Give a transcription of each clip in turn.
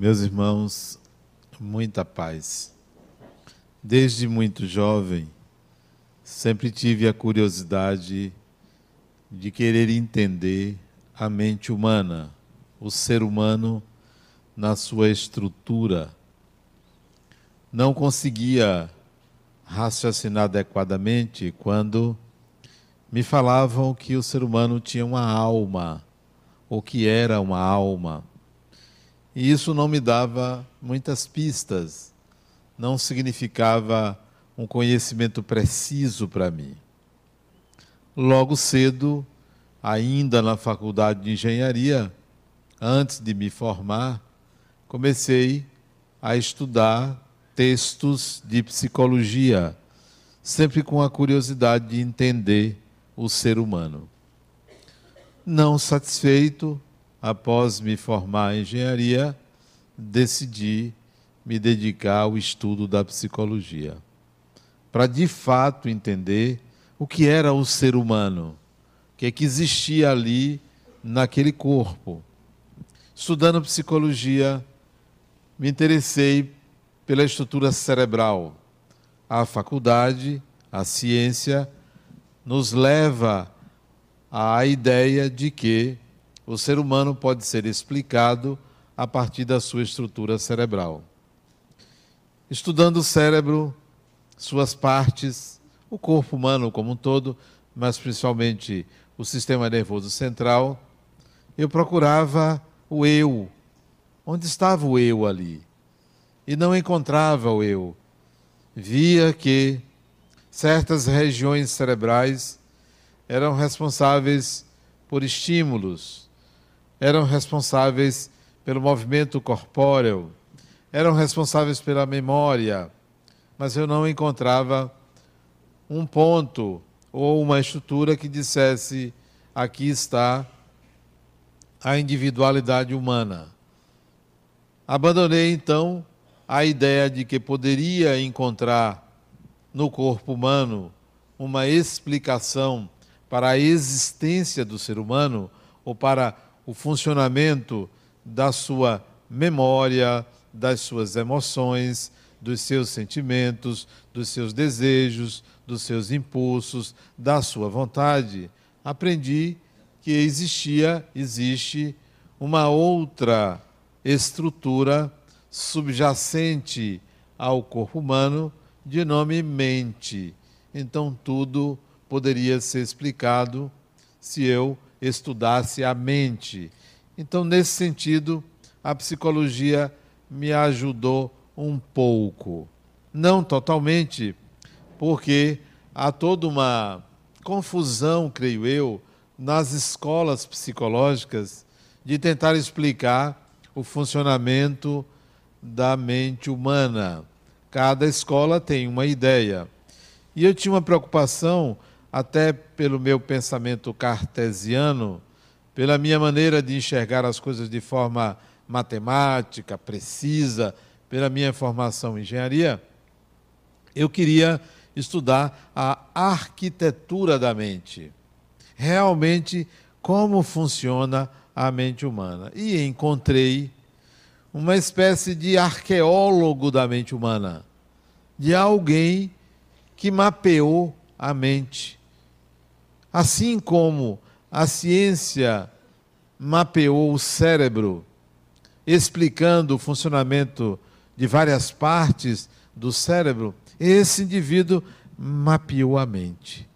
Meus irmãos, muita paz. Desde muito jovem, sempre tive a curiosidade de querer entender a mente humana, o ser humano na sua estrutura. Não conseguia raciocinar adequadamente quando me falavam que o ser humano tinha uma alma, ou que era uma alma. E isso não me dava muitas pistas, não significava um conhecimento preciso para mim. Logo cedo, ainda na faculdade de engenharia, antes de me formar, comecei a estudar textos de psicologia, sempre com a curiosidade de entender o ser humano. Não satisfeito, após me formar em engenharia, decidi me dedicar ao estudo da psicologia, para de fato entender o que era o ser humano, o que, é que existia ali naquele corpo. Estudando psicologia, me interessei pela estrutura cerebral. A faculdade, a ciência, nos leva à ideia de que o ser humano pode ser explicado a partir da sua estrutura cerebral. Estudando o cérebro, suas partes, o corpo humano como um todo, mas principalmente o sistema nervoso central, eu procurava o eu. Onde estava o eu ali? e não encontrava o eu. Via que certas regiões cerebrais eram responsáveis por estímulos, eram responsáveis pelo movimento corpóreo, eram responsáveis pela memória, mas eu não encontrava um ponto ou uma estrutura que dissesse: aqui está a individualidade humana. Abandonei então a ideia de que poderia encontrar no corpo humano uma explicação para a existência do ser humano ou para o funcionamento da sua memória, das suas emoções, dos seus sentimentos, dos seus desejos, dos seus impulsos, da sua vontade. Aprendi que existia, existe uma outra estrutura subjacente ao corpo humano de nome mente. Então tudo poderia ser explicado se eu estudasse a mente. Então, nesse sentido, a psicologia me ajudou um pouco. Não totalmente, porque há toda uma confusão, creio eu, nas escolas psicológicas de tentar explicar o funcionamento da mente humana. Cada escola tem uma ideia. E eu tinha uma preocupação, até pelo meu pensamento cartesiano, pela minha maneira de enxergar as coisas de forma matemática, precisa, pela minha formação em engenharia, eu queria estudar a arquitetura da mente. Realmente, como funciona a mente humana. E encontrei uma espécie de arqueólogo da mente humana, de alguém que mapeou a mente. Assim como a ciência mapeou o cérebro, explicando o funcionamento de várias partes do cérebro, esse indivíduo mapeou a mente.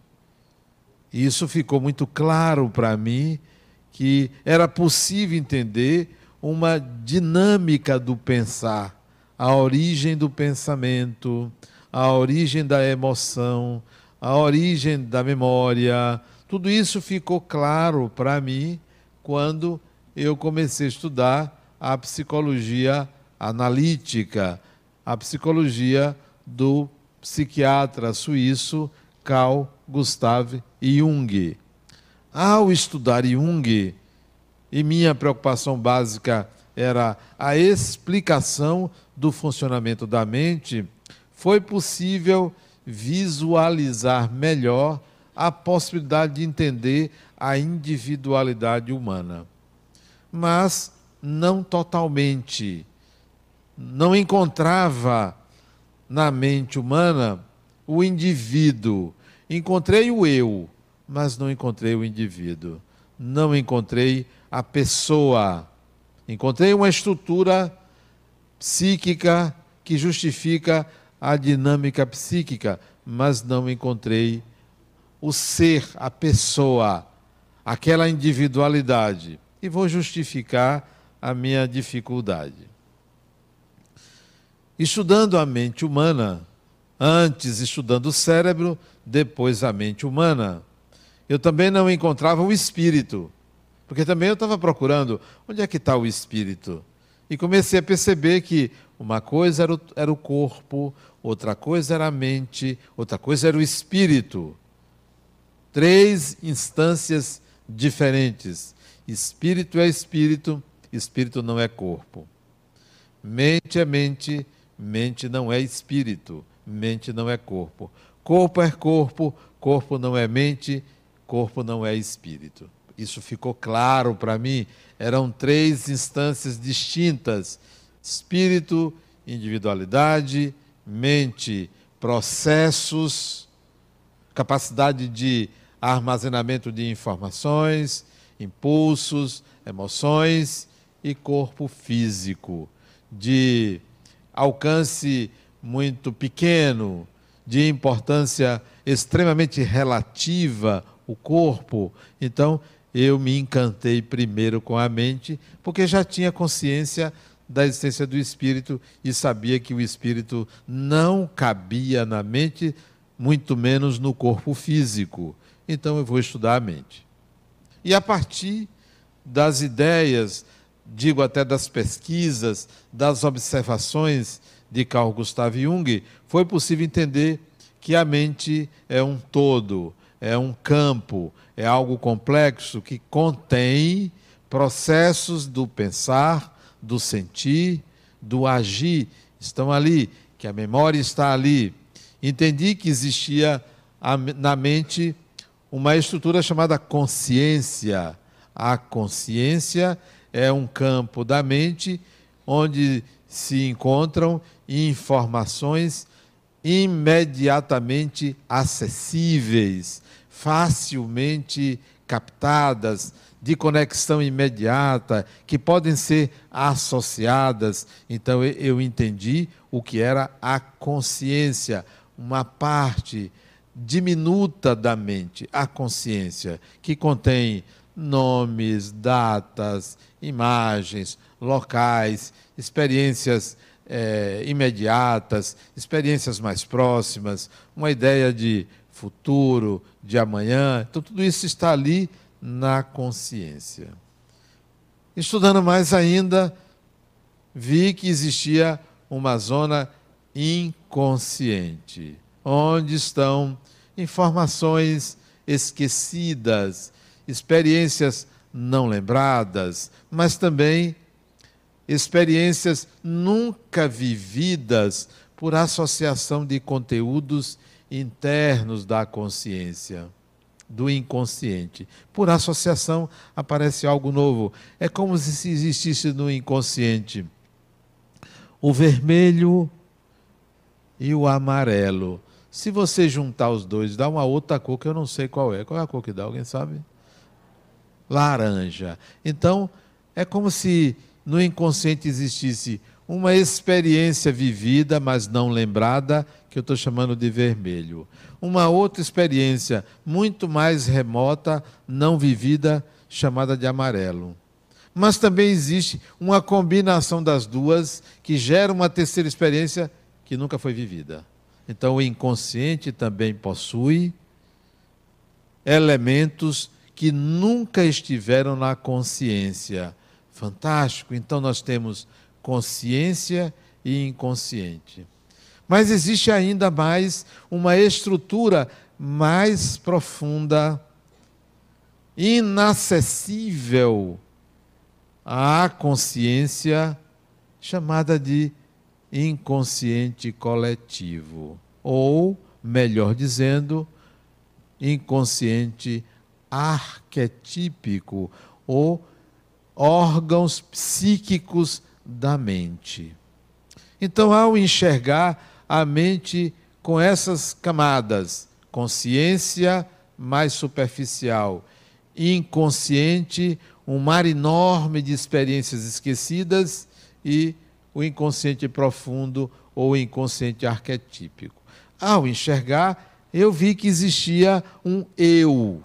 E isso ficou muito claro para mim que era possível entender uma dinâmica do pensar, a origem do pensamento, a origem da emoção, a origem da memória. Tudo isso ficou claro para mim quando eu comecei a estudar a psicologia analítica, a psicologia do psiquiatra suíço Carl Gustav Jung. Ao estudar Jung, e minha preocupação básica era a explicação do funcionamento da mente, foi possível visualizar melhor a possibilidade de entender a individualidade humana. Mas não totalmente. não encontrava na mente humana o indivíduo. Encontrei o eu, mas não encontrei o indivíduo. Não encontrei a pessoa. Encontrei uma estrutura psíquica que justifica a dinâmica psíquica, mas não encontrei o ser, a pessoa, aquela individualidade. E vou justificar a minha dificuldade. Estudando a mente humana, antes estudando o cérebro, depois a mente humana, eu também não encontrava o espírito. Porque também eu estava procurando onde é que está o espírito. E comecei a perceber que uma coisa era o, era o corpo, outra coisa era a mente, outra coisa era o espírito. Três instâncias diferentes. Espírito é espírito, espírito não é corpo. Mente é mente, mente não é espírito, mente não é corpo. Corpo é corpo, corpo não é mente, corpo não é espírito. Isso ficou claro para mim. Eram três instâncias distintas: espírito, individualidade, mente, processos, capacidade de armazenamento de informações, impulsos, emoções e corpo físico, de alcance muito pequeno, de importância extremamente relativa, o corpo. Então, eu me encantei primeiro com a mente, porque já tinha consciência da existência do espírito e sabia que o espírito não cabia na mente, muito menos no corpo físico. Então eu vou estudar a mente. E a partir das ideias, digo até das pesquisas, das observações de Carl Gustav Jung, foi possível entender que a mente é um todo, é um campo, é algo complexo que contém processos do pensar, do sentir, do agir, estão ali, que a memória está ali. Entendi que existia na mente uma estrutura chamada consciência. A consciência é um campo da mente onde se encontram informações imediatamente acessíveis, facilmente captadas, de conexão imediata, que podem ser associadas. Então eu entendi o que era a consciência, uma parte diminuta da mente, a consciência, que contém nomes, datas, imagens, locais, experiências é, imediatas, experiências mais próximas, uma ideia de futuro, de amanhã. Então, tudo isso está ali na consciência. Estudando mais ainda, vi que existia uma zona inconsciente, onde estão informações esquecidas, experiências não lembradas, mas também experiências nunca vividas por associação de conteúdos internos da consciência do inconsciente. Por associação aparece algo novo. É como se existisse no inconsciente o vermelho e o amarelo. Se você juntar os dois, dá uma outra cor que eu não sei qual é. Qual é a cor que dá? Alguém sabe? Laranja. Então, é como se no inconsciente existisse uma experiência vivida, mas não lembrada, que eu estou chamando de vermelho. Uma outra experiência muito mais remota, não vivida, chamada de amarelo. Mas também existe uma combinação das duas que gera uma terceira experiência que nunca foi vivida. Então, o inconsciente também possui elementos que nunca estiveram na consciência. Fantástico. Então, nós temos consciência e inconsciente. Mas existe ainda mais uma estrutura mais profunda, inacessível à consciência, chamada de inconsciente coletivo, ou, melhor dizendo, inconsciente arquetípico, ou órgãos psíquicos da mente. Então, ao enxergar a mente com essas camadas, consciência mais superficial, inconsciente, um mar enorme de experiências esquecidas e o inconsciente profundo ou inconsciente arquetípico. Ao enxergar, eu vi que existia um eu,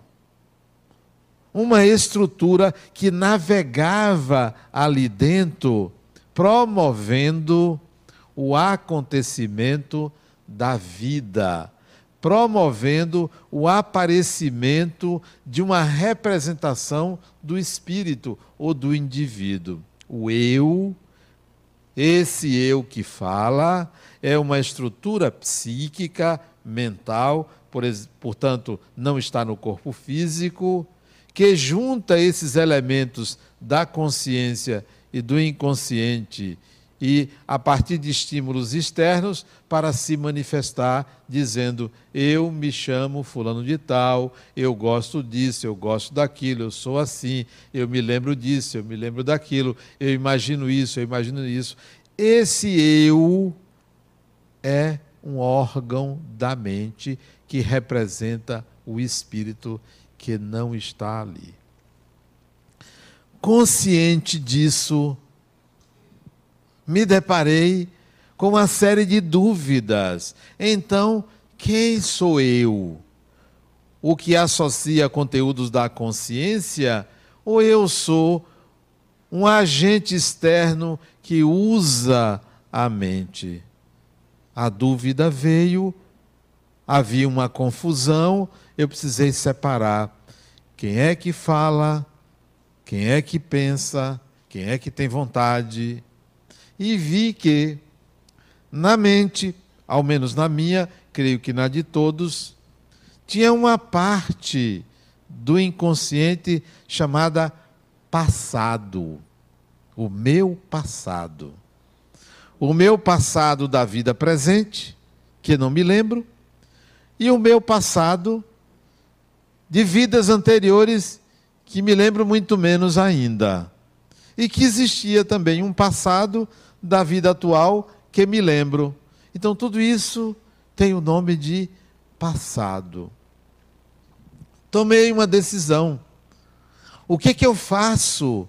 uma estrutura que navegava ali dentro, promovendo o acontecimento da vida, promovendo o aparecimento de uma representação do espírito ou do indivíduo. O eu, esse eu que fala, é uma estrutura psíquica, mental, por, portanto, não está no corpo físico, que junta esses elementos da consciência e do inconsciente e a partir de estímulos externos para se manifestar dizendo eu me chamo fulano de tal, eu gosto disso, eu gosto daquilo, eu sou assim, eu me lembro disso, eu me lembro daquilo, eu imagino isso, eu imagino isso. Esse eu é um órgão da mente que representa o espírito que não está ali. Consciente disso, me deparei com uma série de dúvidas. Então, quem sou eu? O que associa conteúdos da consciência? Ou eu sou um agente externo que usa a mente? A dúvida veio, havia uma confusão, eu precisei separar quem é que fala, quem é que pensa, quem é que tem vontade, e vi que na mente, ao menos na minha, creio que na de todos, tinha uma parte do inconsciente chamada passado. O meu passado. O meu passado da vida presente, que não me lembro, e o meu passado de vidas anteriores, que me lembro muito menos ainda. E que existia também um passado da vida atual que me lembro. Então, tudo isso tem o nome de passado. Tomei uma decisão. O que, que eu faço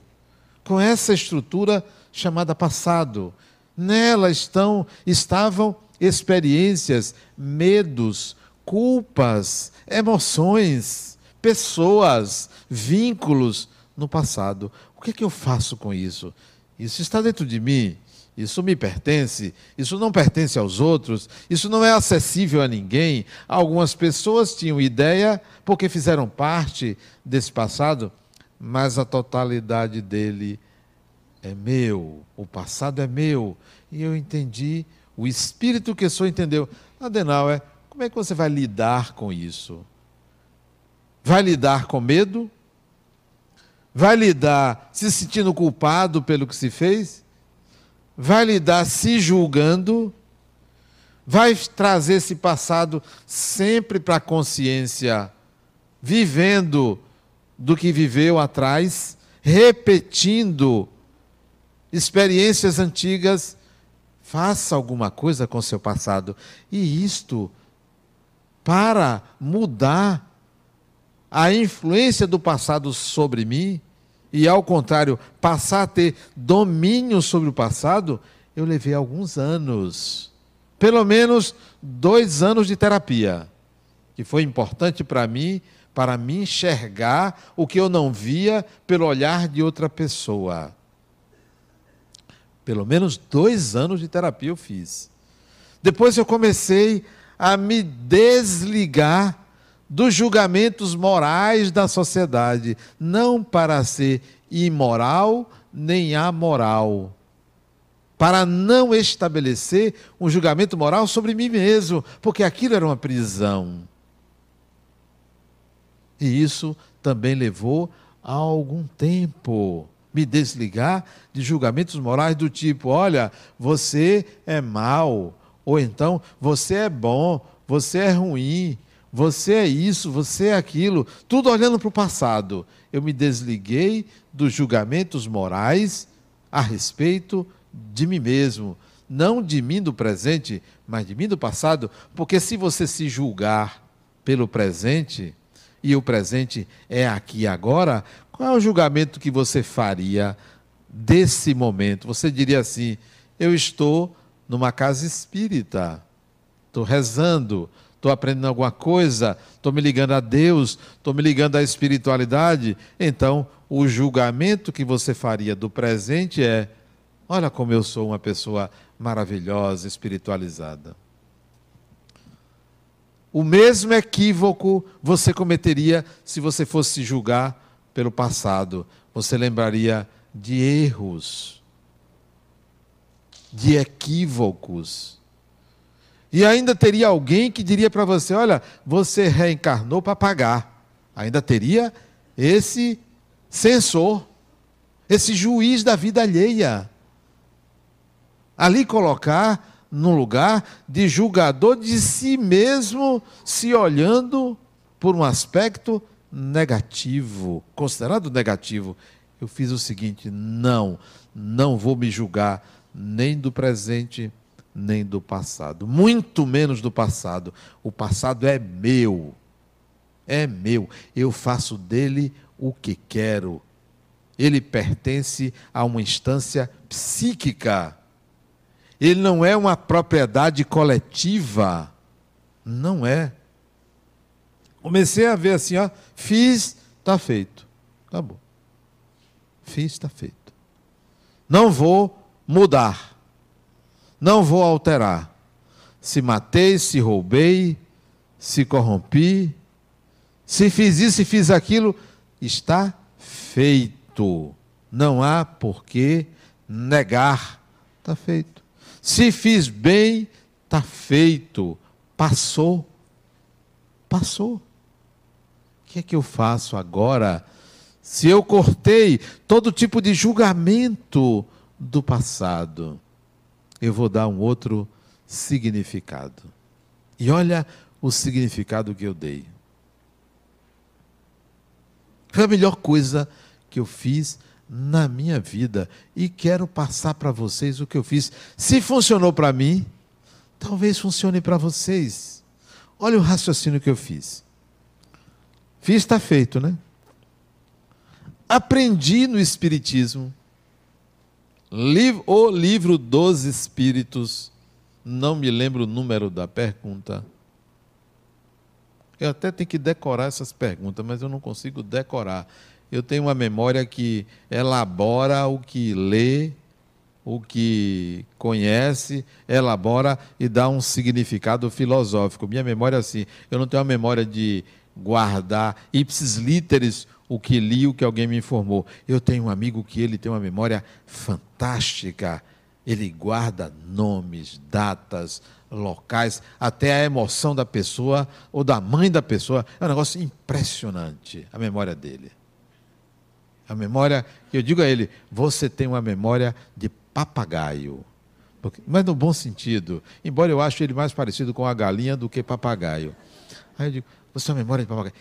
com essa estrutura chamada passado? Nela estão, estavam experiências, medos, culpas, emoções, pessoas, vínculos no passado. O que, que eu faço com isso? Isso está dentro de mim. Isso me pertence, isso não pertence aos outros, isso não é acessível a ninguém. Algumas pessoas tinham ideia porque fizeram parte desse passado, mas a totalidade dele é meu, o passado é meu. E eu entendi, o espírito que sou entendeu. Adenauer, como é que você vai lidar com isso? Vai lidar com medo? Vai lidar se sentindo culpado pelo que se fez? Vai lidar se julgando, vai trazer esse passado sempre para a consciência, vivendo do que viveu atrás, repetindo experiências antigas. Faça alguma coisa com seu passado. E isto, para mudar a influência do passado sobre mim, e, ao contrário, passar a ter domínio sobre o passado, eu levei alguns anos. Pelo menos dois anos de terapia, que foi importante para mim, para me enxergar o que eu não via pelo olhar de outra pessoa. Pelo menos dois anos de terapia eu fiz. Depois eu comecei a me desligar dos julgamentos morais da sociedade, não para ser imoral nem amoral, para não estabelecer um julgamento moral sobre mim mesmo, porque aquilo era uma prisão. E isso também levou a algum tempo me desligar de julgamentos morais do tipo: olha, você é mal, ou então você é bom, você é ruim, você é isso, você é aquilo, tudo olhando para o passado. Eu me desliguei dos julgamentos morais a respeito de mim mesmo, não de mim do presente, mas de mim do passado, porque se você se julgar pelo presente, e o presente é aqui e agora, qual é o julgamento que você faria desse momento? Você diria assim: eu estou numa casa espírita, estou rezando, estou aprendendo alguma coisa, estou me ligando a Deus, estou me ligando à espiritualidade. Então, o julgamento que você faria do presente é: olha como eu sou uma pessoa maravilhosa, espiritualizada. O mesmo equívoco você cometeria se você fosse julgar pelo passado. Você lembraria de erros, de equívocos. E ainda teria alguém que diria para você: olha, você reencarnou para pagar. Ainda teria esse censor, esse juiz da vida alheia. Ali colocar num lugar de julgador de si mesmo, se olhando por um aspecto negativo, considerado negativo. Eu fiz o seguinte: não, não vou me julgar nem do presente, nem do passado, muito menos do passado. O passado é meu, é meu, eu faço dele o que quero. Ele pertence a uma instância psíquica ele não é uma propriedade coletiva. Não é. Comecei a ver assim, ó, fiz, está feito. Tá bom. Fiz, está feito. Não vou mudar. Não vou alterar. Se matei, se roubei, se corrompi, se fiz isso, se fiz aquilo, está feito. Não há por que negar. Está feito. Se fiz bem, está feito. Passou. Passou. O que é que eu faço agora? Se eu cortei todo tipo de julgamento do passado, eu vou dar um outro significado. E olha o significado que eu dei. Foi a melhor coisa que eu fiz na minha vida e quero passar para vocês o que eu fiz. Se funcionou para mim, talvez funcione para vocês. Olha o raciocínio que eu fiz. Fiz, está feito, né? Aprendi no Espiritismo, o livro dos Espíritos, não me lembro o número da pergunta. Eu até tenho que decorar essas perguntas, mas eu não consigo decorar eu tenho uma memória que elabora o que lê, o que conhece, elabora e dá um significado filosófico. Minha memória é assim, eu não tenho a memória de guardar ipsis literis o que li, o que alguém me informou. Eu tenho um amigo que ele tem uma memória fantástica. Ele guarda nomes, datas, locais, até a emoção da pessoa ou da mãe da pessoa. É um negócio impressionante a memória dele. A memória, eu digo a ele, você tem uma memória de papagaio. Porque, mas no bom sentido, embora eu ache ele mais parecido com a galinha do que papagaio. Aí eu digo, você tem uma memória de papagaio.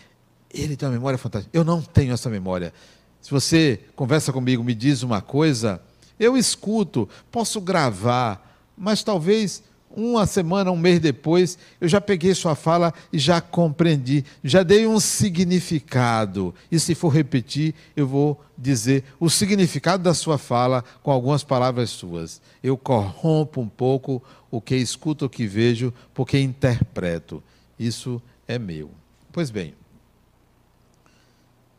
Ele tem uma memória fantástica. Eu não tenho essa memória. Se você conversa comigo, me diz uma coisa, eu escuto, posso gravar, mas talvez uma semana, um mês depois, eu já peguei sua fala e já compreendi, já dei um significado. E se for repetir, eu vou dizer o significado da sua fala com algumas palavras suas. Eu corrompo um pouco o que escuto, o que vejo, porque interpreto. Isso é meu. Pois bem,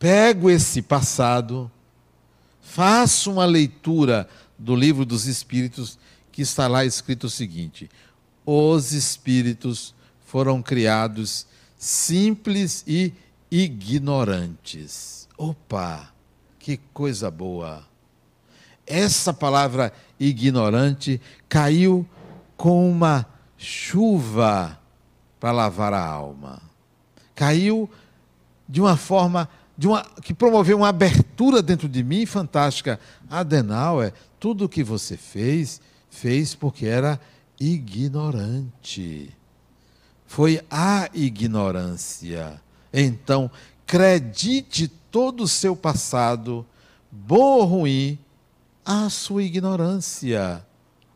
pego esse passado, faço uma leitura do livro dos Espíritos que está lá escrito o seguinte: os espíritos foram criados simples e ignorantes. Opa, que coisa boa! Essa palavra ignorante caiu com uma chuva para lavar a alma. Caiu de uma forma de uma, que promoveu uma abertura dentro de mim fantástica. Adenauer, tudo o que você fez fez porque era ignorante. Foi a ignorância. Então, credite todo o seu passado, bom ou ruim, à sua ignorância.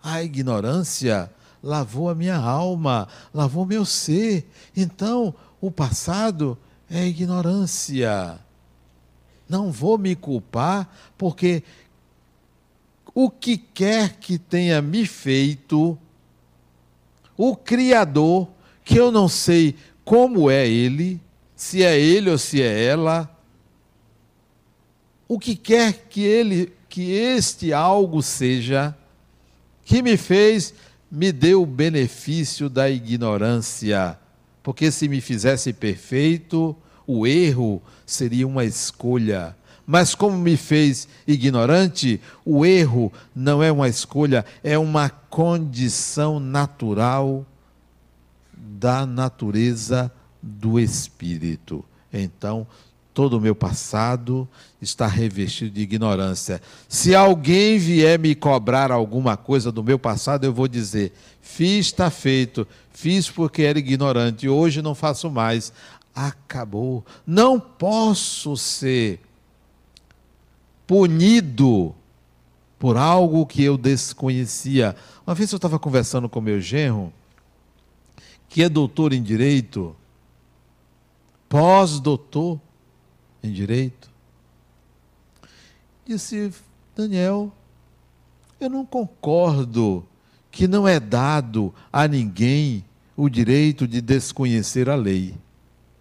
A ignorância lavou a minha alma, lavou meu ser. Então, o passado é ignorância. Não vou me culpar, porque o que quer que tenha me feito, o Criador, que eu não sei como é Ele, se é Ele ou se é ela, o que quer que Ele, que este algo seja, que me fez, me deu o benefício da ignorância, porque se me fizesse perfeito, o erro seria uma escolha. Mas como me fez ignorante, o erro não é uma escolha, é uma condição natural da natureza do espírito. Então, todo o meu passado está revestido de ignorância. Se alguém vier me cobrar alguma coisa do meu passado, eu vou dizer: fiz, está feito, fiz porque era ignorante, hoje não faço mais acabou. Não posso ser punido por algo que eu desconhecia. Uma vez eu estava conversando com meu genro, que é doutor em direito, pós-doutor em direito. Disse, Daniel, eu não concordo que não é dado a ninguém o direito de desconhecer a lei.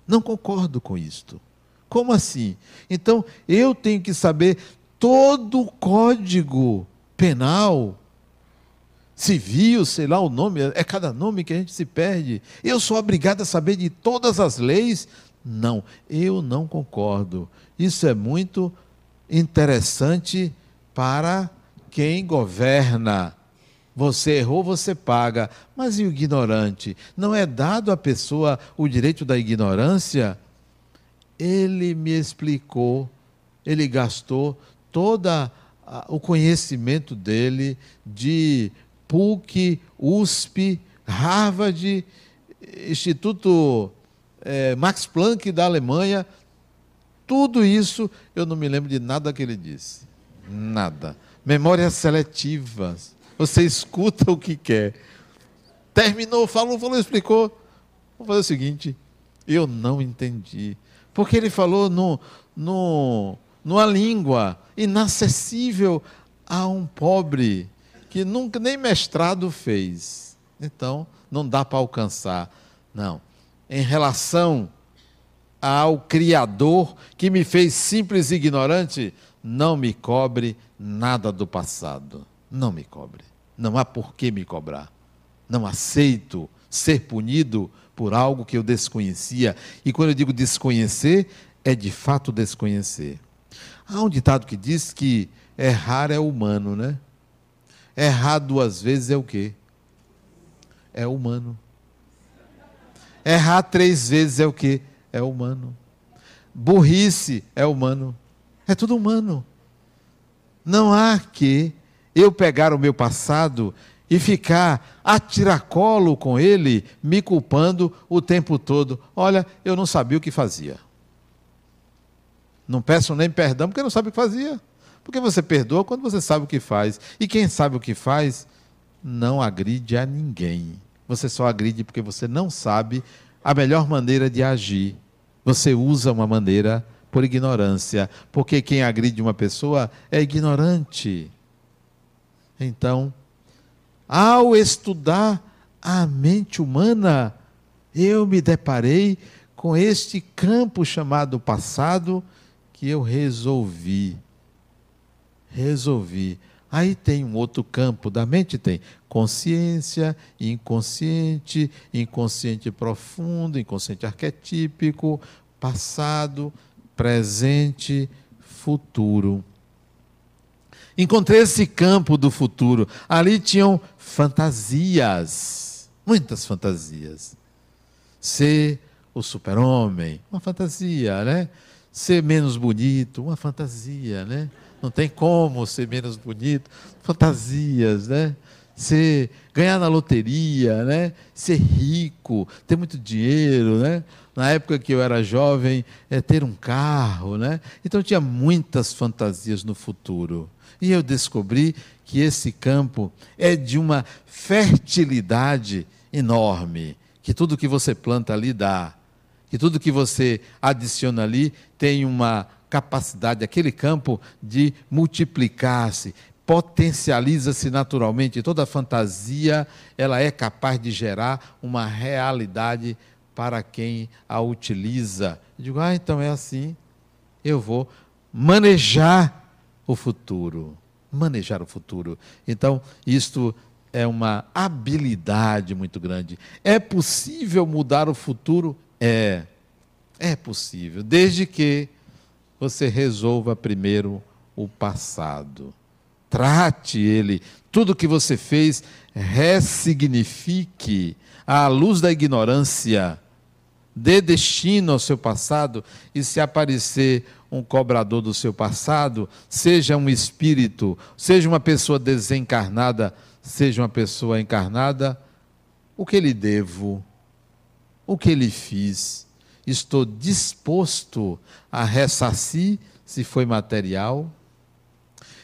Não concordo com isto. Como assim? Então, eu tenho que saber todo o código penal, civil, sei lá o nome, é cada nome que a gente se perde. Eu sou obrigado a saber de todas as leis? Não, eu não concordo. Isso é muito interessante para quem governa você errou, você paga. Mas e o ignorante? Não é dado à pessoa o direito da ignorância? Ele me explicou, ele gastou todo o conhecimento dele de PUC, USP, Harvard, Instituto é, Max Planck da Alemanha. Tudo isso eu não me lembro de nada que ele disse. Nada. Memórias seletivas você escuta o que quer. Terminou, falou, falou, explicou. Vou fazer o seguinte: eu não entendi. Porque ele falou no, no, numa língua inacessível a um pobre que nunca nem mestrado fez. Então, não dá para alcançar. Não. Em relação ao Criador que me fez simples e ignorante, não me cobre nada do passado não me cobre. Não há por que me cobrar. Não aceito ser punido por algo que eu desconhecia. E quando eu digo desconhecer, é de fato desconhecer. Há um ditado que diz que errar é humano, né? Errar duas vezes é o quê? É humano. Errar três vezes é o quê? É humano. Burrice é humano. É tudo humano. Não há que eu pegar o meu passado e ficar a tiracolo com ele, me culpando o tempo todo. Olha, eu não sabia o que fazia. Não peço nem perdão porque não sabe o que fazia. Porque você perdoa quando você sabe o que faz. E quem sabe o que faz, não agride a ninguém. Você só agride porque você não sabe a melhor maneira de agir. Você usa uma maneira por ignorância. Porque quem agride uma pessoa é ignorante. Então, ao estudar a mente humana, eu me deparei com este campo chamado passado que eu resolvi. Resolvi. Aí tem um outro campo da mente, tem consciência, inconsciente, inconsciente profundo, inconsciente arquetípico, passado, presente, futuro. Encontrei esse campo do futuro. Ali tinham fantasias, muitas fantasias. Ser o super-homem, uma fantasia, né? Ser menos bonito, uma fantasia, né? Não tem como ser menos bonito, fantasias, né? ser ganhar na loteria, né? Ser rico, ter muito dinheiro, né? Na época que eu era jovem, é ter um carro, né? Então tinha muitas fantasias no futuro. E eu descobri que esse campo é de uma fertilidade enorme, que tudo que você planta ali dá, que tudo que você adiciona ali tem uma capacidade, aquele campo, de multiplicar-se, potencializa-se naturalmente. Toda fantasia, ela é capaz de gerar uma realidade para quem a utiliza. Eu digo, ah, então é assim. Eu vou manejar o futuro. Manejar o futuro. Então, isto é uma habilidade muito grande. É possível mudar o futuro? É. É possível, desde que você resolva primeiro o passado trate ele. Tudo que você fez, ressignifique à luz da ignorância. Dê destino ao seu passado e se aparecer um cobrador do seu passado, seja um espírito, seja uma pessoa desencarnada, seja uma pessoa encarnada, o que lhe devo? O que lhe fiz? Estou disposto a ressarcir se foi material?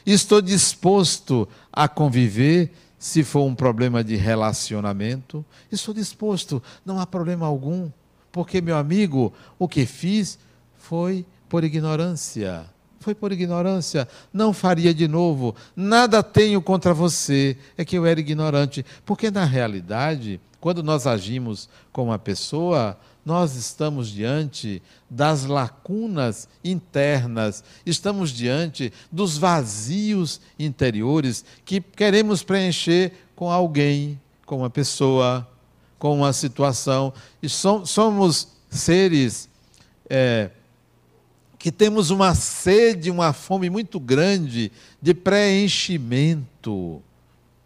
Estou disposto a conviver se for um problema de relacionamento. Estou disposto, não há problema algum, porque, meu amigo, o que fiz foi por ignorância. Foi por ignorância. Não faria de novo. Nada tenho contra você. É que eu era ignorante. Porque, na realidade, quando nós agimos com uma pessoa, nós estamos diante das lacunas internas, estamos diante dos vazios interiores que queremos preencher com alguém, com uma pessoa, com uma situação. E somos seres é, que temos uma sede, uma fome muito grande de preenchimento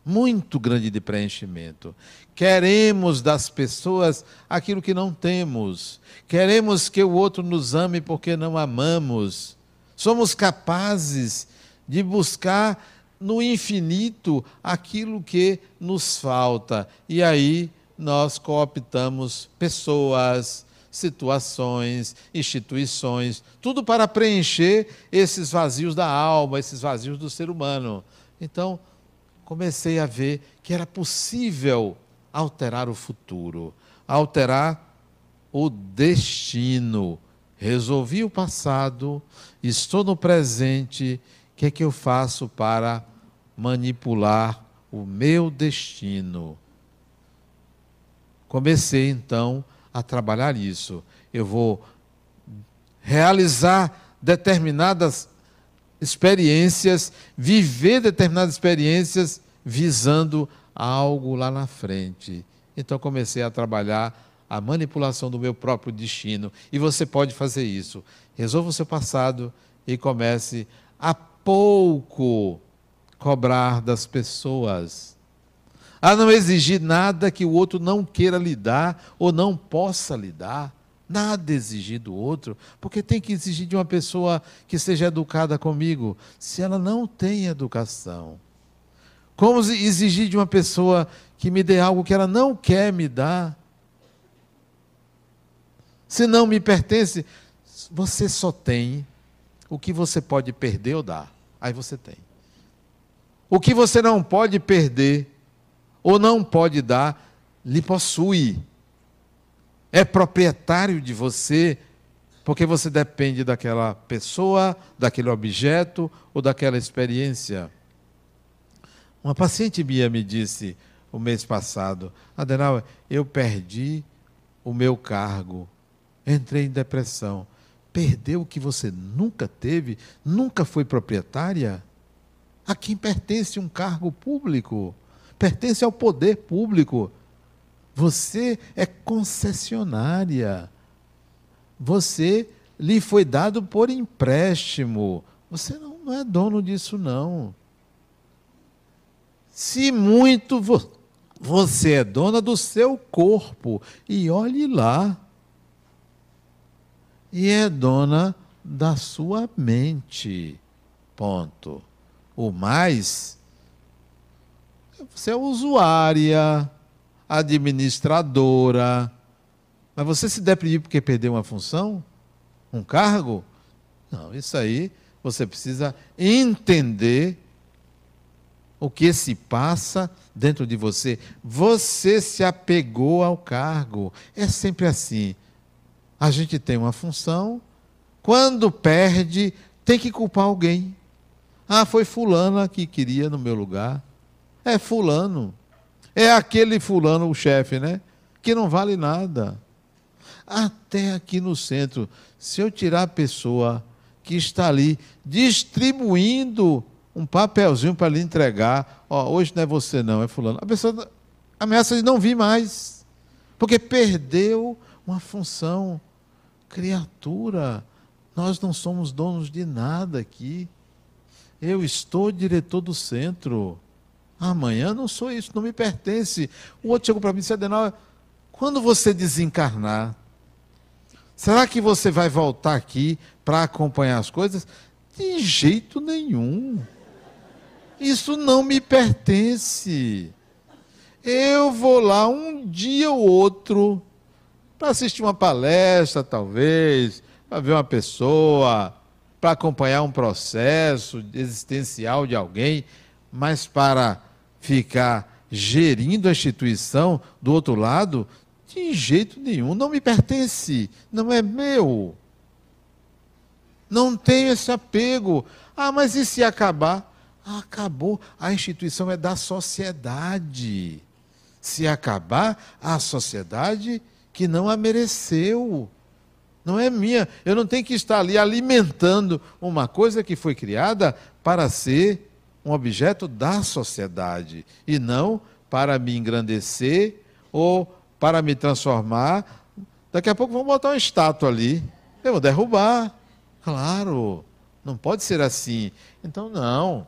muito grande de preenchimento. Queremos das pessoas aquilo que não temos. Queremos que o outro nos ame porque não amamos. Somos capazes de buscar no infinito aquilo que nos falta. E aí nós cooptamos pessoas, situações, instituições, tudo para preencher esses vazios da alma, esses vazios do ser humano. Então, comecei a ver que era possível alterar o futuro, alterar o destino. Resolvi o passado, estou no presente, o que é que eu faço para manipular o meu destino? Comecei então a trabalhar isso. Eu vou realizar determinadas experiências, viver determinadas experiências visando algo lá na frente. Então comecei a trabalhar a manipulação do meu próprio destino. E você pode fazer isso. Resolva o seu passado e comece a pouco cobrar das pessoas. A não exigir nada que o outro não queira lhe dar ou não possa lhe dar. Nada exigir do outro, porque tem que exigir de uma pessoa que seja educada comigo, se ela não tem educação. Como exigir de uma pessoa que me dê algo que ela não quer me dar? Se não me pertence, você só tem o que você pode perder ou dar. Aí você tem. O que você não pode perder ou não pode dar, lhe possui é proprietário de você, porque você depende daquela pessoa, daquele objeto ou daquela experiência. Uma paciente minha me disse o mês passado: Adenauer, eu perdi o meu cargo, entrei em depressão. Perdeu o que você nunca teve, nunca foi proprietária? A quem pertence um cargo público? Pertence ao poder público. Você é concessionária. Você lhe foi dado por empréstimo. Você não, não é dono disso, não. Se muito, você é dona do seu corpo. E olhe lá. E é dona da sua mente. Ponto. O mais Você é usuária, administradora. Mas você se deprimiu porque perdeu uma função? Um cargo? Não, isso aí você precisa entender o que se passa dentro de você. Você se apegou ao cargo. É sempre assim. A gente tem uma função, quando perde, tem que culpar alguém. Ah, foi fulana que queria no meu lugar. É fulano. É aquele fulano, o chefe, né? Que não vale nada. Até aqui no centro, se eu tirar a pessoa que está ali distribuindo um papelzinho para lhe entregar, ó, hoje não é você não, é fulano. A pessoa ameaça de não vir mais, porque perdeu uma função. Criatura, nós não somos donos de nada aqui. Eu estou diretor do centro. Amanhã não sou isso, não me pertence. O outro chegou para mim e disse, Adenal, quando você desencarnar, será que você vai voltar aqui para acompanhar as coisas? De jeito nenhum. Isso não me pertence. Eu vou lá um dia ou outro para assistir uma palestra, talvez, para ver uma pessoa, para acompanhar um processo existencial de alguém, mas para ficar gerindo a instituição do outro lado, de jeito nenhum, não me pertence, não é meu. Não tenho esse apego. Ah, mas e se acabar? acabou. A instituição é da sociedade. Se acabar, a sociedade que não a mereceu. Não é minha. Eu não tenho que estar ali alimentando uma coisa que foi criada para ser um objeto da sociedade e não para me engrandecer ou para me transformar. Daqui a pouco vão botar uma estátua ali. Eu vou derrubar. Claro, não pode ser assim. Então, não.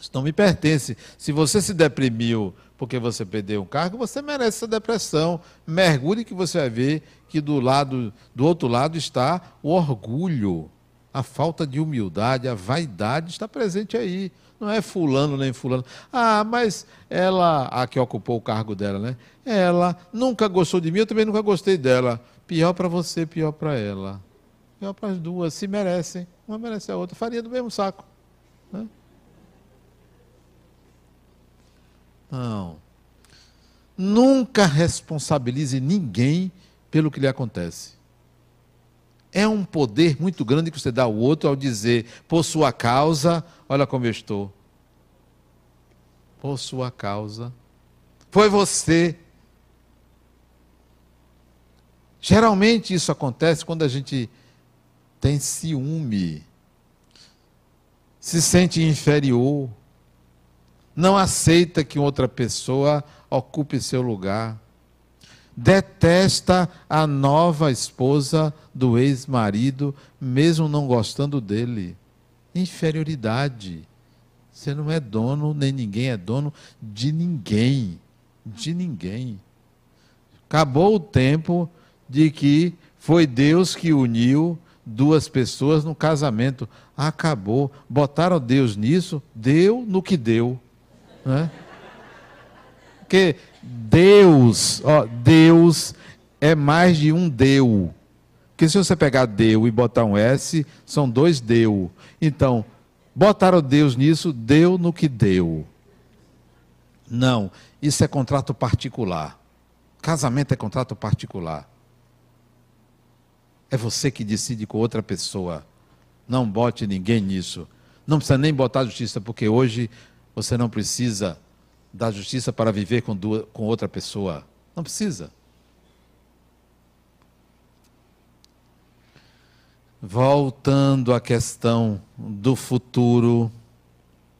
Isso não me pertence. Se você se deprimiu porque você perdeu um cargo, você merece essa depressão. Mergulhe que você vai ver que do lado, do outro lado está o orgulho, a falta de humildade, a vaidade está presente aí. Não é fulano nem fulano. Ah, mas ela, a que ocupou o cargo dela, né? Ela nunca gostou de mim, eu também nunca gostei dela. Pior para você, pior para ela. Pior para as duas, se merecem. Uma merece a outra. Faria do mesmo saco. Né? Não. Nunca responsabilize ninguém pelo que lhe acontece. É um poder muito grande que você dá ao outro ao dizer, por sua causa, olha como eu estou. Por sua causa. Foi você. Geralmente isso acontece quando a gente tem ciúme, se sente inferior não aceita que outra pessoa ocupe seu lugar, detesta a nova esposa do ex-marido, mesmo não gostando dele. Inferioridade. Você não é dono, nem ninguém é dono de ninguém. De ninguém. Acabou o tempo de que foi Deus que uniu duas pessoas no casamento. Acabou. Botaram Deus nisso, deu no que deu. Né? Porque Deus, ó, Deus é mais de um deu. Porque se você pegar deu e botar um S, são dois deu. Então, botaram Deus nisso, deu no que deu. Não, isso é contrato particular. Casamento é contrato particular. É você que decide com outra pessoa. Não bote ninguém nisso. Não precisa nem botar justiça, porque hoje você não precisa da justiça para viver com, duas, com outra pessoa. Não precisa. Voltando à questão do futuro,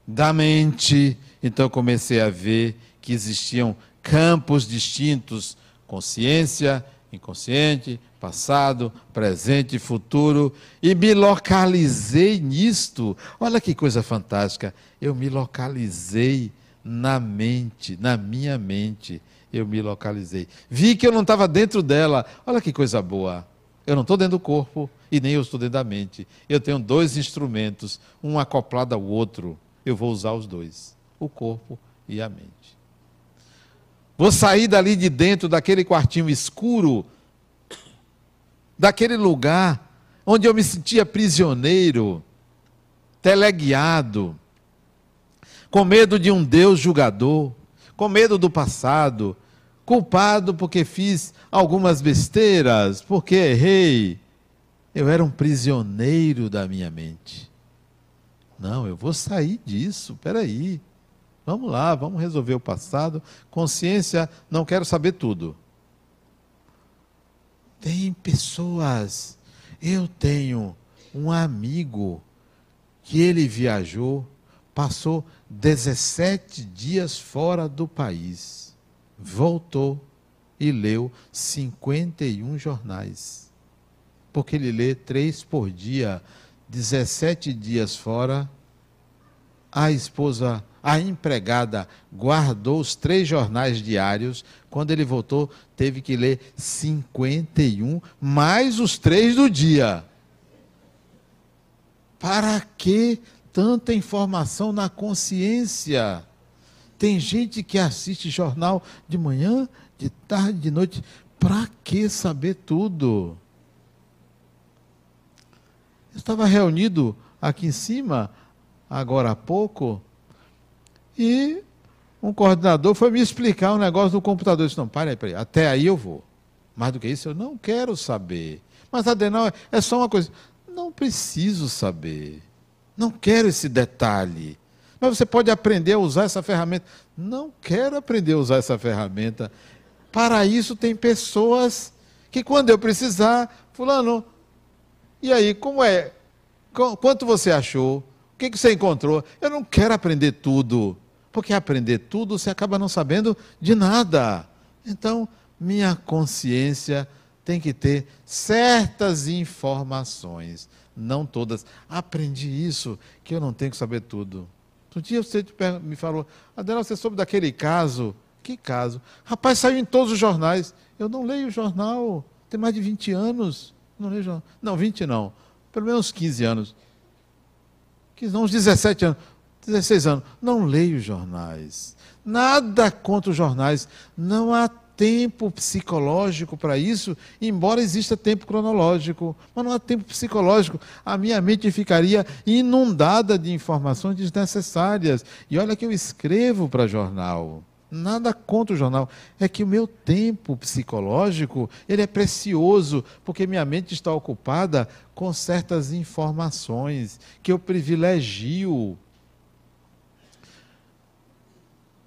da mente, então comecei a ver que existiam campos distintos: consciência, inconsciente, passado, presente e futuro, e me localizei nisto. Olha que coisa fantástica. Eu me localizei na mente, na minha mente. Eu me localizei. Vi que eu não estava dentro dela. Olha que coisa boa. Eu não estou dentro do corpo e nem eu estou dentro da mente. Eu tenho dois instrumentos, um acoplado ao outro. Eu vou usar os dois, o corpo e a mente. Vou sair dali de dentro daquele quartinho escuro, daquele lugar onde eu me sentia prisioneiro, teleguiado, com medo de um Deus julgador, com medo do passado, culpado porque fiz algumas besteiras, porque errei. Eu era um prisioneiro da minha mente. Não, eu vou sair disso, peraí. Vamos lá, vamos resolver o passado. Consciência, não quero saber tudo. Tem pessoas. Eu tenho um amigo que ele viajou, passou 17 dias fora do país, voltou e leu 51 jornais. Porque ele lê três por dia, 17 dias fora. A esposa a empregada guardou os três jornais diários. Quando ele voltou, teve que ler 51, mais os três do dia. Para que tanta informação na consciência? Tem gente que assiste jornal de manhã, de tarde, de noite. Para que saber tudo? Eu estava reunido aqui em cima, agora há pouco, e um coordenador foi me explicar um negócio do computador. Eu disse, não, pare até aí eu vou. Mais do que isso, eu não quero saber. Mas, Adenal, é só uma coisa. Não preciso saber. Não quero esse detalhe. Mas você pode aprender a usar essa ferramenta. Não quero aprender a usar essa ferramenta. Para isso, tem pessoas que, quando eu precisar, Fulano, e aí, como é? Quanto você achou? O que, você encontrou? Eu não quero aprender tudo. Porque aprender tudo você acaba não sabendo de nada. Então, minha consciência tem que ter certas informações, não todas. Aprendi isso, que eu não tenho que saber tudo. Um dia você me falou, Adela, você soube daquele caso? Que caso? Rapaz, saiu em todos os jornais. Eu não leio jornal, tem mais de 20 anos. Não leio jornal. Não, 20 não. Pelo menos 15 anos. 15, não, uns 17 anos. 16 anos, não leio jornais. Nada contra os jornais. Não há tempo psicológico para isso, embora exista tempo cronológico, mas não há tempo psicológico. A minha mente ficaria inundada de informações desnecessárias. E olha que eu escrevo para jornal. Nada contra o jornal, é que o meu tempo psicológico, ele é precioso, porque minha mente está ocupada com certas informações que eu privilegio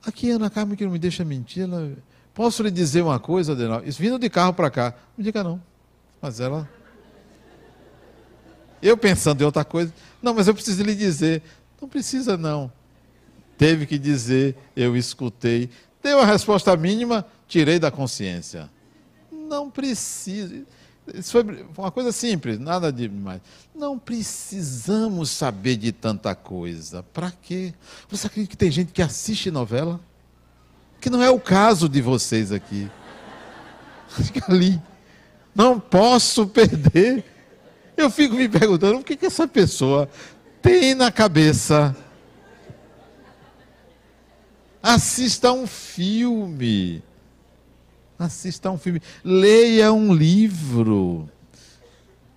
Aqui Ana Carmen que não me deixa mentir, ela... posso lhe dizer uma coisa, Adenal? Isso vindo de carro para cá, não diga não. Mas ela. Eu pensando em outra coisa, não, mas eu preciso lhe dizer. Não precisa não. Teve que dizer, eu escutei. Deu a resposta mínima, tirei da consciência. Não precisa. Isso foi uma coisa simples, nada de mais. Não precisamos saber de tanta coisa. Para quê? Você acredita que tem gente que assiste novela? Que não é o caso de vocês aqui. Fica ali. Não posso perder. Eu fico me perguntando o que, que essa pessoa tem na cabeça. Assista um filme Assista a um filme, leia um livro.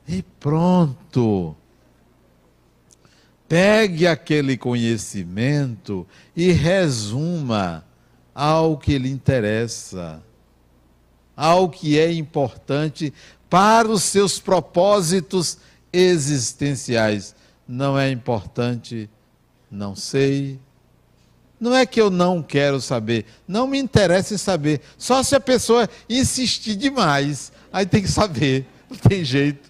E pronto. Pegue aquele conhecimento e resuma ao que lhe interessa, ao que é importante para os seus propósitos existenciais. Não é importante, não sei, não é que eu não quero saber, não me interessa em saber. Só se a pessoa insistir demais, aí tem que saber, não tem jeito.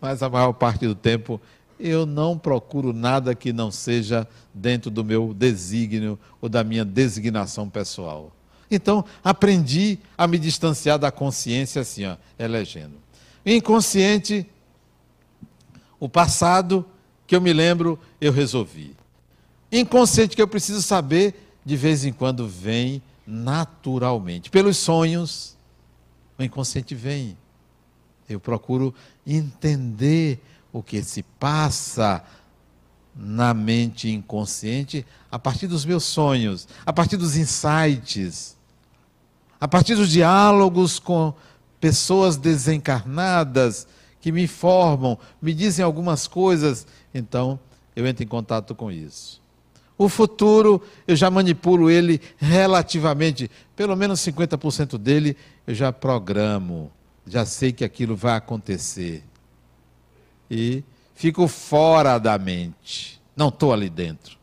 Mas a maior parte do tempo eu não procuro nada que não seja dentro do meu desígnio ou da minha designação pessoal. Então, aprendi a me distanciar da consciência assim, ó, elegendo. Inconsciente, o passado que eu me lembro, eu resolvi inconsciente que eu preciso saber, de vez em quando vem naturalmente. Pelos sonhos, o inconsciente vem. Eu procuro entender o que se passa na mente inconsciente a partir dos meus sonhos, a partir dos insights, a partir dos diálogos com pessoas desencarnadas que me formam, me dizem algumas coisas, então eu entro em contato com isso. O futuro, eu já manipulo ele relativamente, pelo menos 50% dele eu já programo, já sei que aquilo vai acontecer. E fico fora da mente, não estou ali dentro.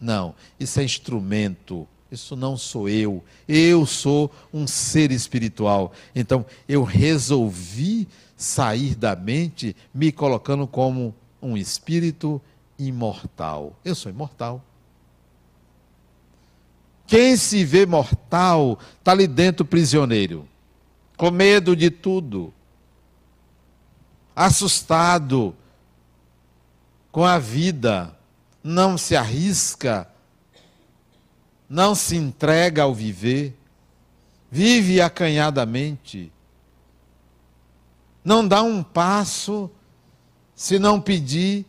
Não, isso é instrumento, isso não sou eu. Eu sou um ser espiritual. Então, eu resolvi sair da mente me colocando como um espírito imortal. Eu sou imortal. Quem se vê mortal está ali dentro prisioneiro, com medo de tudo, assustado com a vida, não se arrisca, não se entrega ao viver, vive acanhadamente, não dá um passo se não pedir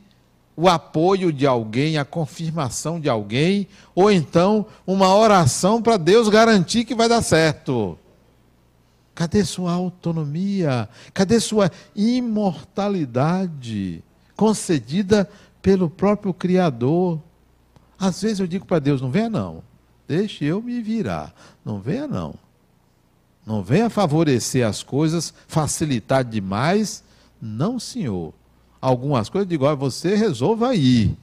o apoio de alguém, a confirmação de alguém, ou então uma oração para Deus garantir que vai dar certo. Cadê sua autonomia? Cadê sua imortalidade concedida pelo próprio Criador? Às vezes eu digo para Deus: não venha não, deixe eu me virar, não venha não. Não venha favorecer as coisas, facilitar demais. Não, senhor algumas coisas, eu digo, você resolva aí.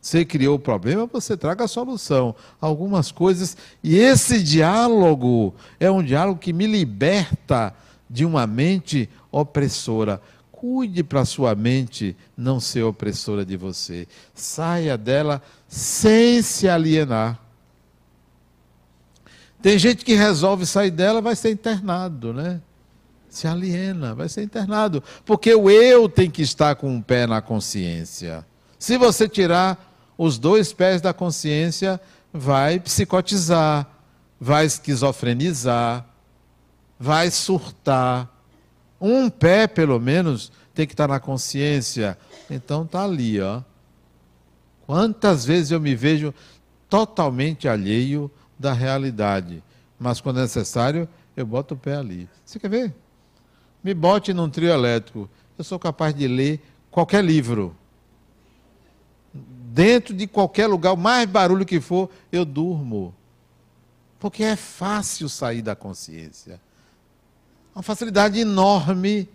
Você criou o problema, você traga a solução. Algumas coisas. E esse diálogo é um diálogo que me liberta de uma mente opressora. Cuide para sua mente não ser opressora de você. Saia dela sem se alienar. Tem gente que resolve sair dela, vai ser internado, né? se aliena, vai ser internado. Porque o eu tem que estar com um pé na consciência. Se você tirar os dois pés da consciência, vai psicotizar, vai esquizofrenizar, vai surtar. Um pé, pelo menos, tem que estar na consciência. Então está ali, ó. Quantas vezes eu me vejo totalmente alheio da realidade, mas quando é necessário, eu boto o pé ali. Você quer ver? Me bote num trio elétrico. Eu sou capaz de ler qualquer livro. Dentro de qualquer lugar, o mais barulho que for, eu durmo. Porque é fácil sair da consciência. Uma facilidade enorme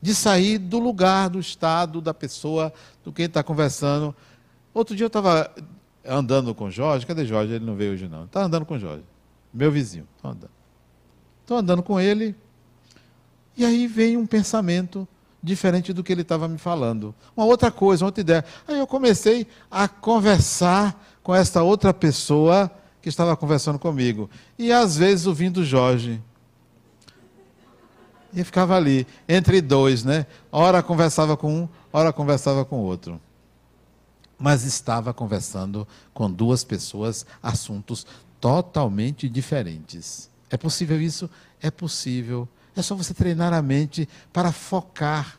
de sair do lugar, do estado, da pessoa, do quem está conversando. Outro dia eu estava andando com Jorge. Cadê Jorge? Ele não veio hoje, não. Estava andando com Jorge, meu vizinho. Estou andando. Estou andando com ele. E aí vem um pensamento diferente do que ele estava me falando. Uma outra coisa, uma outra ideia. Aí eu comecei a conversar com essa outra pessoa que estava conversando comigo. E às vezes ouvindo Jorge. E ficava ali, entre dois, né? Ora conversava com um, ora conversava com outro. Mas estava conversando com duas pessoas, assuntos totalmente diferentes. É possível isso? É possível. É só você treinar a mente para focar.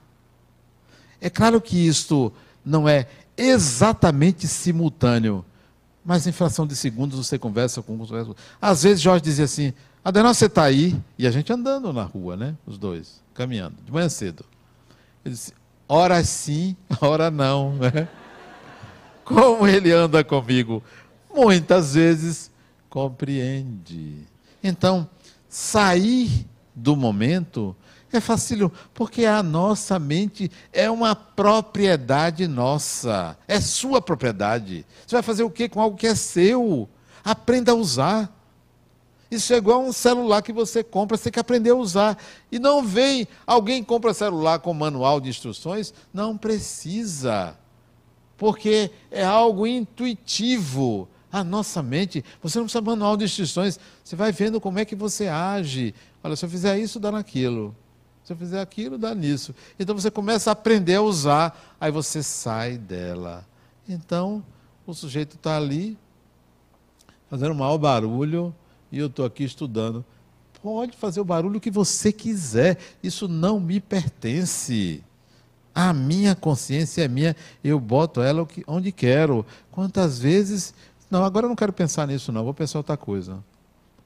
É claro que isto não é exatamente simultâneo, mas em fração de segundos você conversa com um. Às vezes Jorge dizia assim: Adenal, você está aí? E a gente andando na rua, né? Os dois, caminhando, de manhã cedo. Ele disse: ora sim, ora não. Né? Como ele anda comigo? Muitas vezes compreende. Então, sair do momento é facílimo, porque a nossa mente é uma propriedade nossa, é sua propriedade. Você vai fazer o que com algo que é seu? Aprenda a usar. Isso é igual a um celular que você compra, você tem que aprender a usar. E não vem, alguém compra celular com manual de instruções? Não precisa. Porque é algo intuitivo. A nossa mente, você não precisa manual de instruções, você vai vendo como é que você age, Olha, se eu fizer isso, dá naquilo. Se eu fizer aquilo, dá nisso. Então você começa a aprender a usar, aí você sai dela. Então, o sujeito está ali, fazendo um maior barulho, e eu estou aqui estudando. Pode fazer o barulho que você quiser, isso não me pertence. A minha consciência é minha, eu boto ela onde quero. Quantas vezes. Não, agora eu não quero pensar nisso, não, vou pensar outra coisa.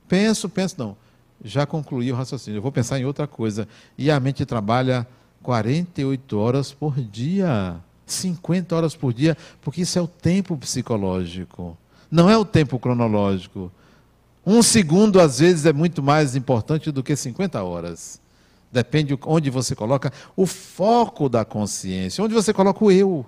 Penso, penso, não. Já concluí o raciocínio, eu vou pensar em outra coisa. E a mente trabalha 48 horas por dia, 50 horas por dia, porque isso é o tempo psicológico, não é o tempo cronológico. Um segundo, às vezes, é muito mais importante do que 50 horas. Depende onde você coloca o foco da consciência, onde você coloca o eu.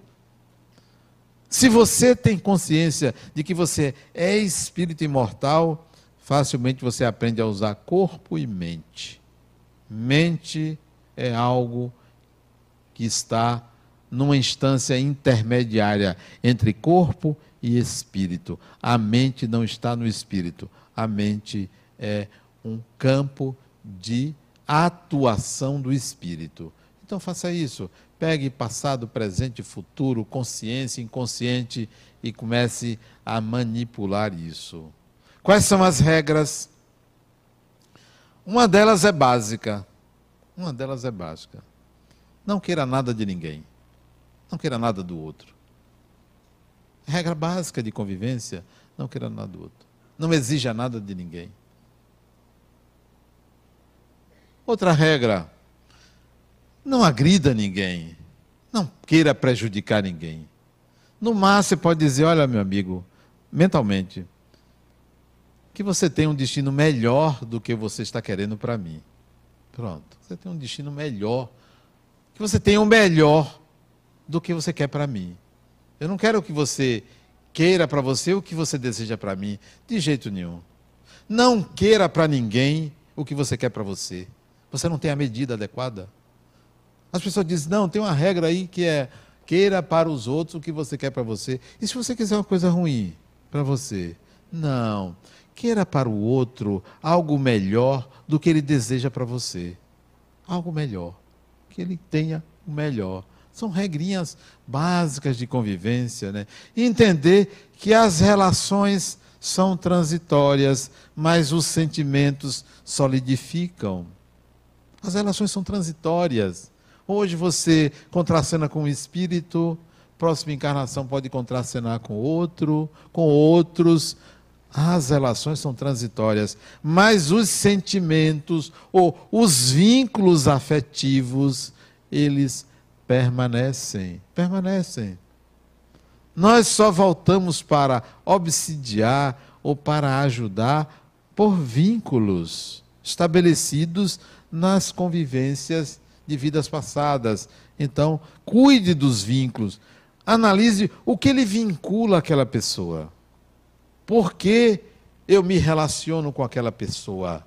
Se você tem consciência de que você é espírito imortal, facilmente você aprende a usar corpo e mente. Mente é algo que está numa instância intermediária entre corpo e espírito. A mente não está no espírito. A mente é um campo de atuação do espírito. Então faça isso. Pegue passado, presente, futuro, consciência, inconsciente e comece a manipular isso. Quais são as regras? Uma delas é básica. Uma delas é básica. Não queira nada de ninguém. Não queira nada do outro. Regra básica de convivência: não queira nada do outro. Não exija nada de ninguém. Outra regra: não agrida ninguém. Não queira prejudicar ninguém. No máximo, você pode dizer: olha, meu amigo, mentalmente, que você tem um destino melhor do que você está querendo para mim. Pronto, você tem um destino melhor. Que você tenha o um melhor do que você quer para mim. Eu não quero que você queira para você o que você deseja para mim, de jeito nenhum. Não queira para ninguém o que você quer para você. Você não tem a medida adequada. As pessoas dizem: não, tem uma regra aí que é queira para os outros o que você quer para você. E se você quiser uma coisa ruim para você? Não. Queira para o outro algo melhor do que ele deseja para você. Algo melhor. Que ele tenha o melhor. São regrinhas básicas de convivência, né? Entender que as relações são transitórias, mas os sentimentos solidificam. As relações são transitórias. Hoje você contracena com um espírito, próxima encarnação pode contracenar com outro, com outros. As relações são transitórias, mas os sentimentos ou os vínculos afetivos, eles permanecem, permanecem. Nós só voltamos para obsidiar ou para ajudar por vínculos estabelecidos nas convivências de vidas passadas. Então, cuide dos vínculos. Analise o que ele vincula aquela pessoa. Por que eu me relaciono com aquela pessoa?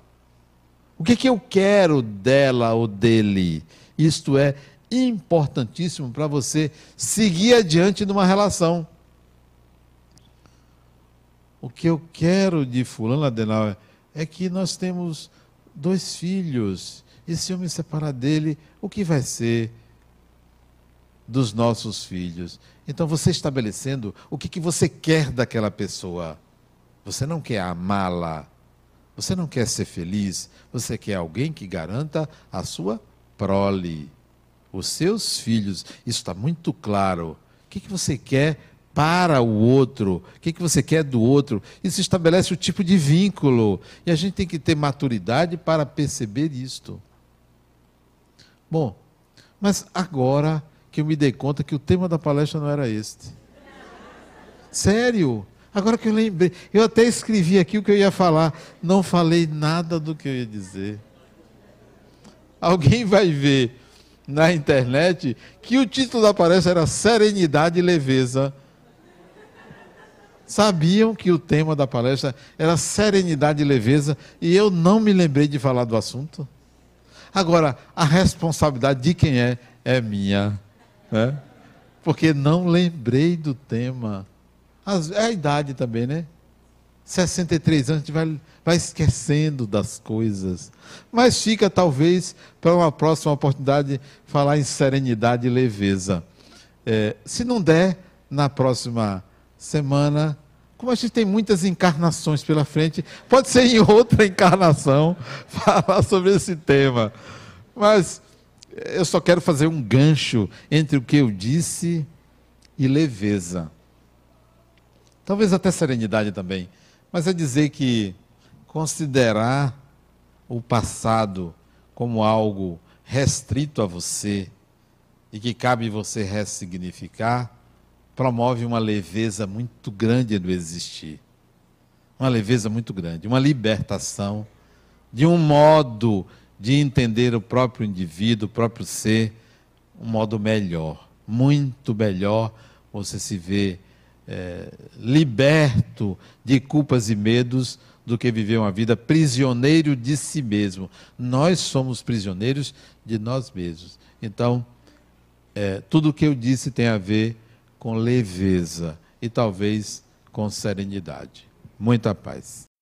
O que, que eu quero dela ou dele? Isto é importantíssimo para você seguir adiante numa relação. O que eu quero de Fulano Adenauer é que nós temos dois filhos, e se eu me separar dele, o que vai ser dos nossos filhos? Então, você estabelecendo o que, que você quer daquela pessoa. Você não quer amá-la, você não quer ser feliz, você quer alguém que garanta a sua prole, os seus filhos. Isso está muito claro. O que, que você quer para o outro, o que, que você quer do outro. Isso estabelece o tipo de vínculo. E a gente tem que ter maturidade para perceber isto. Bom, mas agora que eu me dei conta que o tema da palestra não era este. Sério? Agora que eu lembrei, eu até escrevi aqui o que eu ia falar, não falei nada do que eu ia dizer. Alguém vai ver na internet que o título da palestra era Serenidade e Leveza sabiam que o tema da palestra era serenidade e leveza e eu não me lembrei de falar do assunto? Agora, a responsabilidade de quem é, é minha. Né? Porque não lembrei do tema. É a idade também, né? 63 anos, a gente vai, vai esquecendo das coisas. Mas fica, talvez, para uma próxima oportunidade, falar em serenidade e leveza. É, se não der, na próxima semana. Como a gente tem muitas encarnações pela frente, pode ser em outra encarnação falar sobre esse tema. Mas eu só quero fazer um gancho entre o que eu disse e leveza. Talvez até serenidade também. Mas é dizer que considerar o passado como algo restrito a você e que cabe você ressignificar, promove uma leveza muito grande no existir. Uma leveza muito grande, uma libertação de um modo de entender o próprio indivíduo, o próprio ser, um modo melhor, muito melhor. Você se vê é, liberto de culpas e medos do que viver uma vida prisioneiro de si mesmo. Nós somos prisioneiros de nós mesmos. Então, é, tudo o que eu disse tem a ver com leveza e talvez com serenidade. Muita paz.